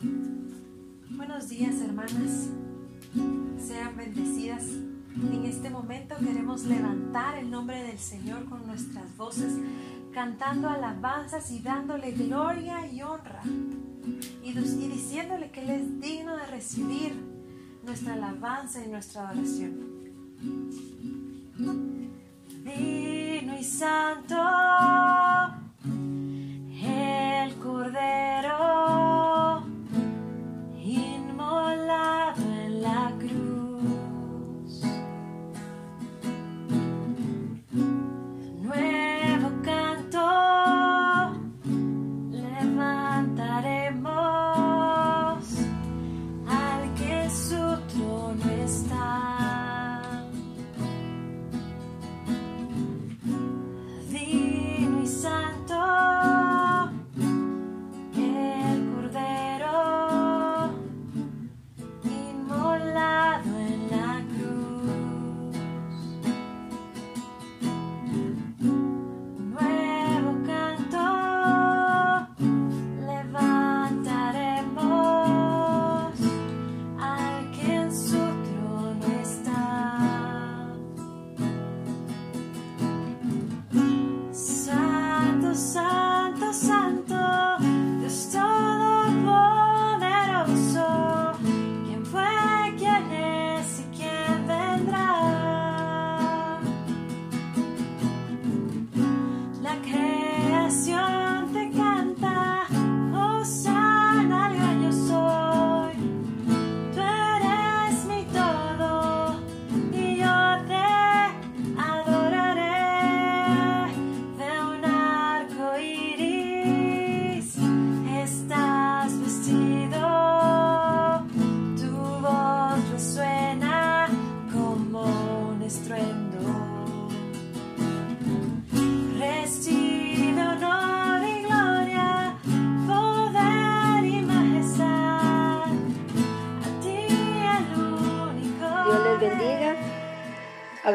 Buenos días hermanas, sean bendecidas. En este momento queremos levantar el nombre del Señor con nuestras voces, cantando alabanzas y dándole gloria y honra y, diciéndole que Él es digno de recibir nuestra alabanza y nuestra oración. Digno y santo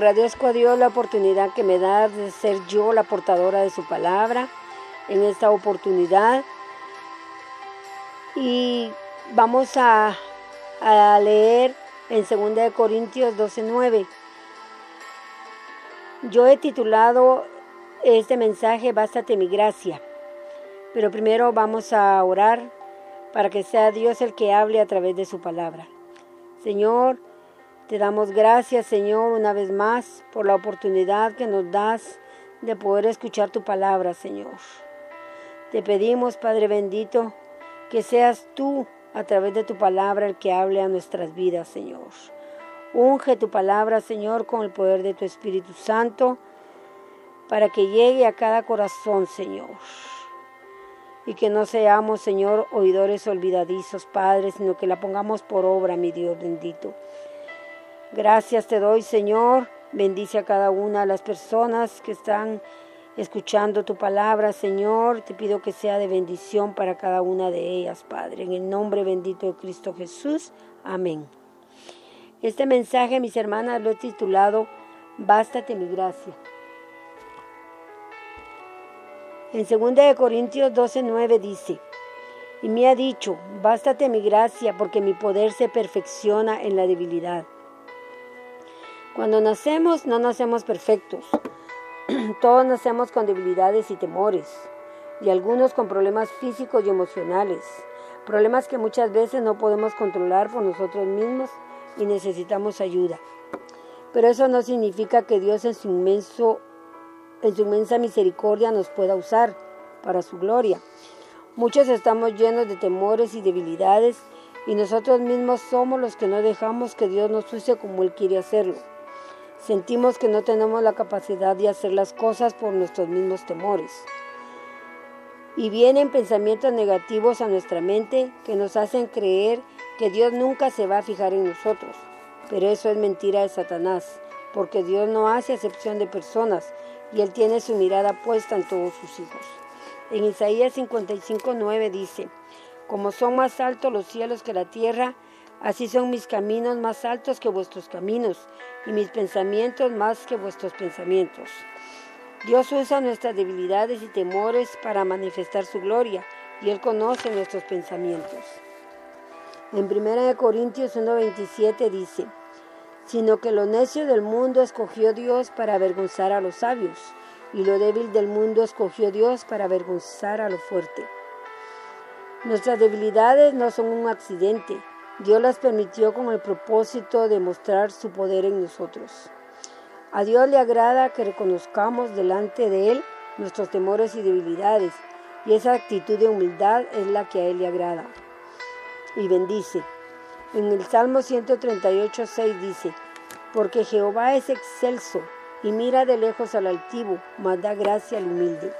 Agradezco a Dios la oportunidad que me da de ser yo la portadora de su palabra en esta oportunidad. Y vamos a, a leer en 2 de Corintios 12:9. Yo he titulado este mensaje Bástate mi gracia. Pero primero vamos a orar para que sea Dios el que hable a través de su palabra. Señor, te damos gracias, Señor, una vez más por la oportunidad que nos das de poder escuchar tu palabra, Señor. Te pedimos, Padre bendito, que seas tú a través de tu palabra el que hable a nuestras vidas, Señor. Unge tu palabra, Señor, con el poder de tu Espíritu Santo, para que llegue a cada corazón, Señor. Y que no seamos, Señor, oidores olvidadizos, Padre, sino que la pongamos por obra, mi Dios bendito. Gracias te doy, Señor. Bendice a cada una de las personas que están escuchando tu palabra, Señor. Te pido que sea de bendición para cada una de ellas, Padre. En el nombre bendito de Cristo Jesús. Amén. Este mensaje, mis hermanas, lo he titulado Bástate mi gracia. En 2 de Corintios 12:9 dice, y me ha dicho, bástate mi gracia porque mi poder se perfecciona en la debilidad. Cuando nacemos no nacemos perfectos. Todos nacemos con debilidades y temores, y algunos con problemas físicos y emocionales, problemas que muchas veces no podemos controlar por nosotros mismos y necesitamos ayuda. Pero eso no significa que Dios en su inmenso en su inmensa misericordia nos pueda usar para su gloria. Muchos estamos llenos de temores y debilidades y nosotros mismos somos los que no dejamos que Dios nos use como Él quiere hacerlo. Sentimos que no tenemos la capacidad de hacer las cosas por nuestros mismos temores. Y vienen pensamientos negativos a nuestra mente que nos hacen creer que Dios nunca se va a fijar en nosotros. Pero eso es mentira de Satanás, porque Dios no hace acepción de personas y Él tiene su mirada puesta en todos sus hijos. En Isaías 55, 9 dice, como son más altos los cielos que la tierra, así son mis caminos más altos que vuestros caminos y mis pensamientos más que vuestros pensamientos. Dios usa nuestras debilidades y temores para manifestar su gloria y Él conoce nuestros pensamientos. En 1 Corintios 1:27 dice, sino que lo necio del mundo escogió Dios para avergonzar a los sabios, y lo débil del mundo escogió Dios para avergonzar a lo fuerte. Nuestras debilidades no son un accidente, Dios las permitió con el propósito de mostrar su poder en nosotros. A Dios le agrada que reconozcamos delante de Él nuestros temores y debilidades, y esa actitud de humildad es la que a Él le agrada. Y bendice. En el Salmo 138, 6 dice, Porque Jehová es excelso y mira de lejos al altivo, mas da gracia al humilde.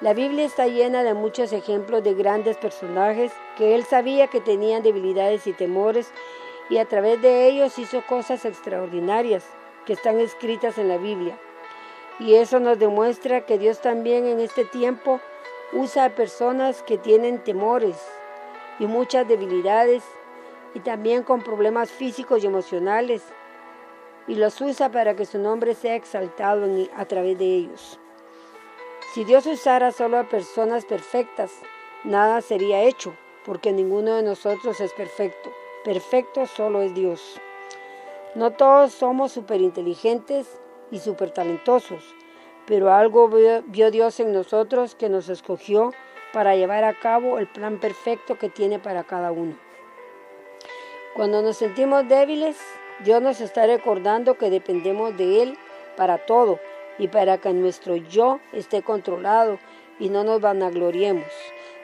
La Biblia está llena de muchos ejemplos de grandes personajes que él sabía que tenían debilidades y temores y a través de ellos hizo cosas extraordinarias que están escritas en la Biblia. Y eso nos demuestra que Dios también en este tiempo usa a personas que tienen temores y muchas debilidades y también con problemas físicos y emocionales y los usa para que su nombre sea exaltado a través de ellos. Si Dios usara solo a personas perfectas, nada sería hecho, porque ninguno de nosotros es perfecto. Perfecto solo es Dios. No todos somos superinteligentes y supertalentosos, pero algo vio, Dios en nosotros que nos escogió para llevar a cabo el plan perfecto que tiene para cada uno. Cuando nos sentimos débiles, Dios nos está recordando que dependemos de Él para todo y para que nuestro yo esté controlado y no nos vanagloriemos,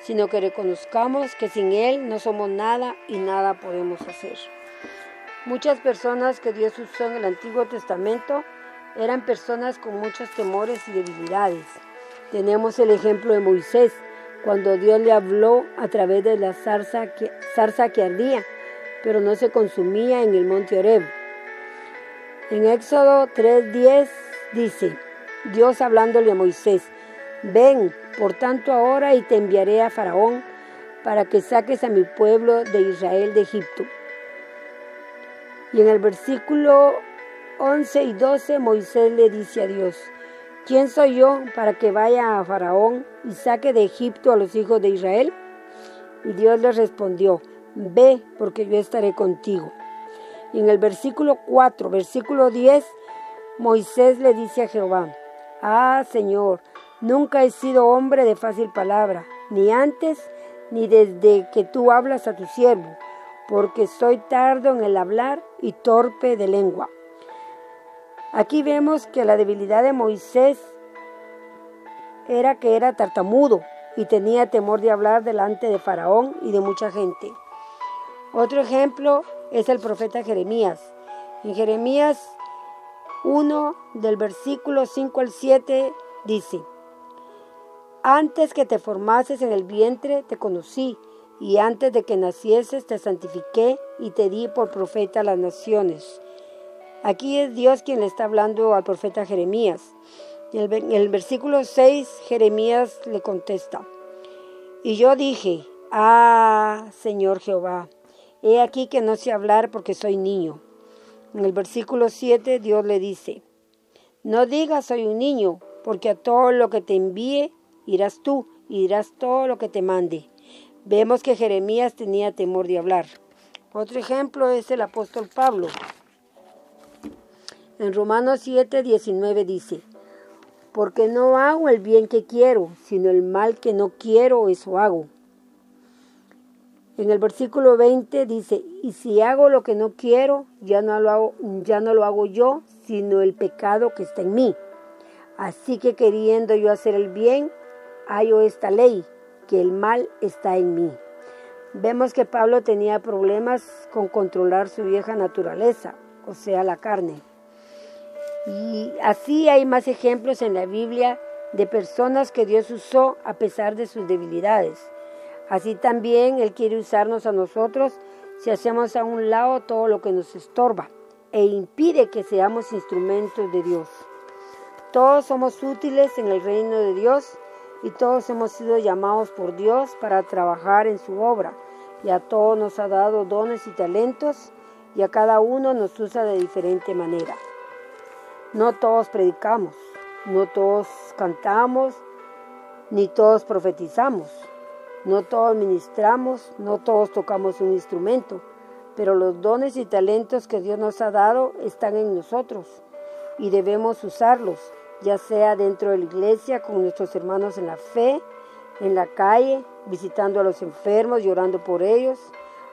sino que reconozcamos que sin Él no somos nada y nada podemos hacer. Muchas personas que Dios usó en el Antiguo Testamento eran personas con muchos temores y debilidades. Tenemos el ejemplo de Moisés, cuando Dios le habló a través de la zarza que, zarza que ardía, pero no se consumía en el monte Oreb. En Éxodo 3:10 dice, Dios hablándole a Moisés, ven, por tanto ahora y te enviaré a Faraón para que saques a mi pueblo de Israel de Egipto. Y en el versículo 11 y 12 Moisés le dice a Dios, ¿quién soy yo para que vaya a Faraón y saque de Egipto a los hijos de Israel? Y Dios le respondió, ve porque yo estaré contigo. Y en el versículo 4, versículo 10, Moisés le dice a Jehová, Ah, Señor, nunca he sido hombre de fácil palabra, ni antes ni desde que tú hablas a tu siervo, porque soy tardo en el hablar y torpe de lengua. Aquí vemos que la debilidad de Moisés era que era tartamudo y tenía temor de hablar delante de Faraón y de mucha gente. Otro ejemplo es el profeta Jeremías. En Jeremías 1 del versículo 5 al 7 dice, Antes que te formases en el vientre te conocí, y antes de que nacieses te santifiqué y te di por profeta a las naciones. Aquí es Dios quien le está hablando al profeta Jeremías. En el, el versículo 6 Jeremías le contesta, y yo dije, Ah, Señor Jehová, he aquí que no sé hablar porque soy niño. En el versículo 7 Dios le dice, no digas soy un niño, porque a todo lo que te envíe irás tú y dirás todo lo que te mande. Vemos que Jeremías tenía temor de hablar. Otro ejemplo es el apóstol Pablo. En Romanos 7, 19 dice, porque no hago el bien que quiero, sino el mal que no quiero, eso hago. En el versículo 20 dice, y si hago lo que no quiero, ya no lo hago, ya no lo hago yo, sino el pecado que está en mí. Así que queriendo yo hacer el bien, hallo esta ley, que el mal está en mí. Vemos que Pablo tenía problemas con controlar su vieja naturaleza, o sea, la carne. Y así hay más ejemplos en la Biblia de personas que Dios usó a pesar de sus debilidades. Así también Él quiere usarnos a nosotros si hacemos a un lado todo lo que nos estorba e impide que seamos instrumentos de Dios. Todos somos útiles en el reino de Dios y todos hemos sido llamados por Dios para trabajar en su obra y a todos nos ha dado dones y talentos y a cada uno nos usa de diferente manera. No todos predicamos, no todos cantamos, ni todos profetizamos No todos ministramos, no todos tocamos un instrumento, pero los dones y talentos que Dios nos ha dado están en nosotros y debemos usarlos, ya sea dentro de la iglesia, con nuestros hermanos en la fe, en la calle, visitando a los enfermos, llorando por ellos,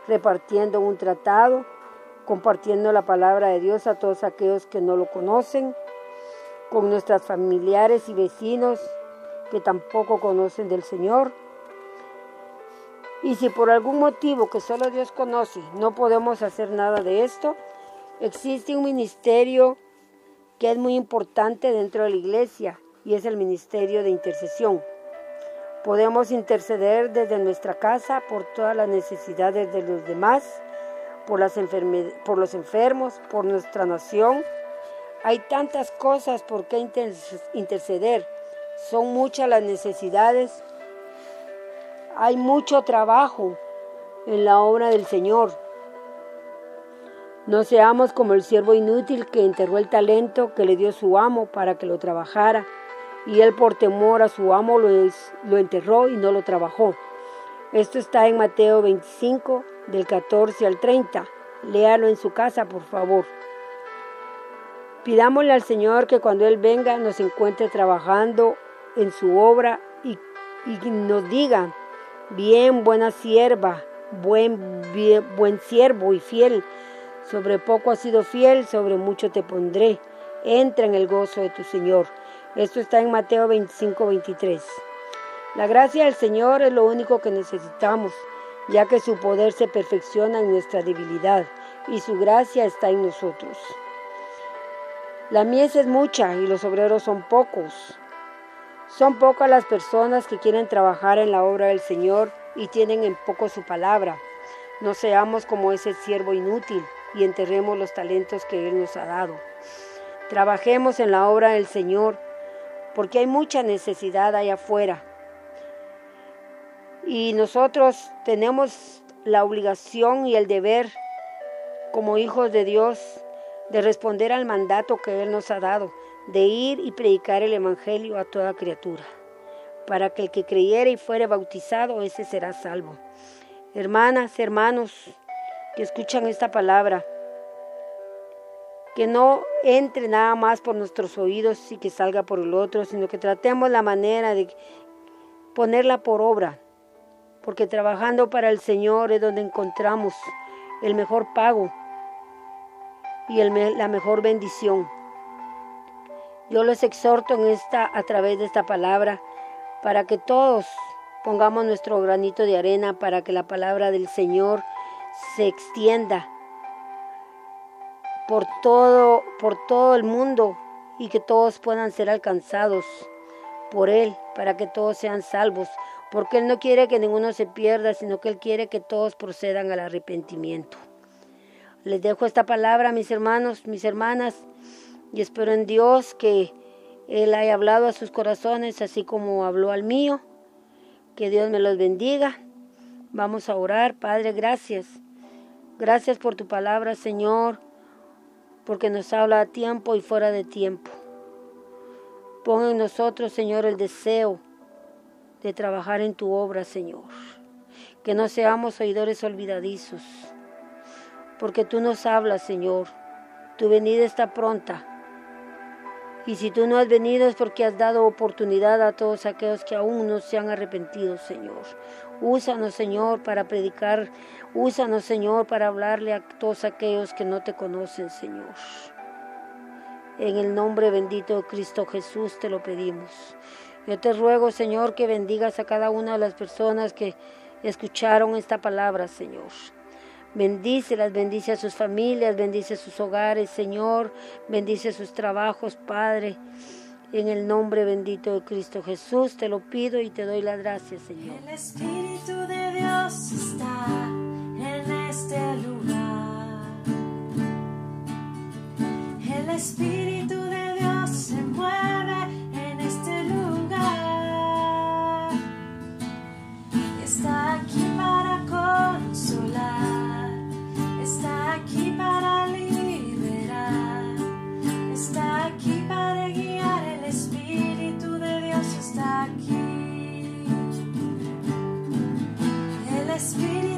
repartiendo un tratado, compartiendo la palabra de Dios a todos aquellos que no lo conocen, con nuestras familiares y vecinos que tampoco conocen del Señor y si por algún motivo que solo Dios conoce no podemos hacer nada de esto, existe un ministerio que es muy importante dentro de la iglesia y es el ministerio de intercesión. Podemos interceder desde nuestra casa por todas las necesidades de los demás, por, los enfermos, por nuestra nación. Hay tantas cosas por qué interceder. Son muchas las necesidades hay mucho trabajo en la obra del Señor. No seamos como el siervo inútil que enterró el talento que le dio su amo para que lo trabajara, y él por temor a su amo lo, enterró y no lo trabajó. Esto está en Mateo 25, del 14 al 30. Léalo en su casa, por favor. Pidámosle al Señor que cuando Él venga nos encuentre trabajando en su obra y, y nos diga Bien, buena sierva, buen, buen siervo y fiel. Sobre poco has sido fiel, sobre mucho te pondré. Entra en el gozo de tu Señor. Esto está en Mateo 25, 23. La gracia del Señor es lo único que necesitamos, ya que su poder se perfecciona en nuestra debilidad y su gracia está en nosotros. La mies es mucha y los obreros son pocos. Son pocas las personas que quieren trabajar en la obra del Señor y tienen en poco su palabra. No seamos como ese siervo inútil y enterremos los talentos que Él nos ha dado. Trabajemos en la obra del Señor porque hay mucha necesidad allá afuera. Y nosotros tenemos la obligación y el deber como hijos de Dios de responder al mandato que Él nos ha dado de ir y predicar el Evangelio a toda criatura, para que el que creyere y fuere bautizado, ese será salvo. Hermanas, hermanos que escuchan esta palabra, que no entre nada más por nuestros oídos y que salga por el otro, sino que tratemos la manera de ponerla por obra, porque trabajando para el Señor es donde encontramos el mejor pago y la mejor bendición. Yo les exhorto en esta, a través de esta palabra para que todos pongamos nuestro granito de arena para que la palabra del Señor se extienda por todo, por todo el mundo y que todos puedan ser alcanzados por Él, para que todos sean salvos, porque Él no quiere que ninguno se pierda, sino que Él quiere que todos procedan al arrepentimiento. Les dejo esta palabra, mis hermanos, mis hermanas, y espero en Dios que Él haya hablado a sus corazones así como habló al mío. Que Dios me los bendiga. Vamos a orar. Padre, gracias. Gracias por tu palabra, Señor, porque nos habla a tiempo y fuera de tiempo. Pon en nosotros, Señor, el deseo de trabajar en tu obra, Señor. Que no seamos oidores olvidadizos, porque tú nos hablas, Señor. Tu venida está pronta. Y si tú no has venido es porque has dado oportunidad a todos aquellos que aún no se han arrepentido, Señor. Úsanos, Señor, para predicar. Úsanos, Señor, para hablarle a todos aquellos que no te conocen, Señor. En el nombre bendito de Cristo Jesús te lo pedimos. Yo te ruego, Señor, que bendigas a cada una de las personas que escucharon esta palabra, Señor. Bendícelas, bendice a sus familias, bendice sus hogares, Señor. Bendice sus trabajos, Padre. En el nombre bendito de Cristo Jesús te lo pido y te doy las gracias, Señor. El Espíritu de Dios está en este lugar. El Espíritu sweet.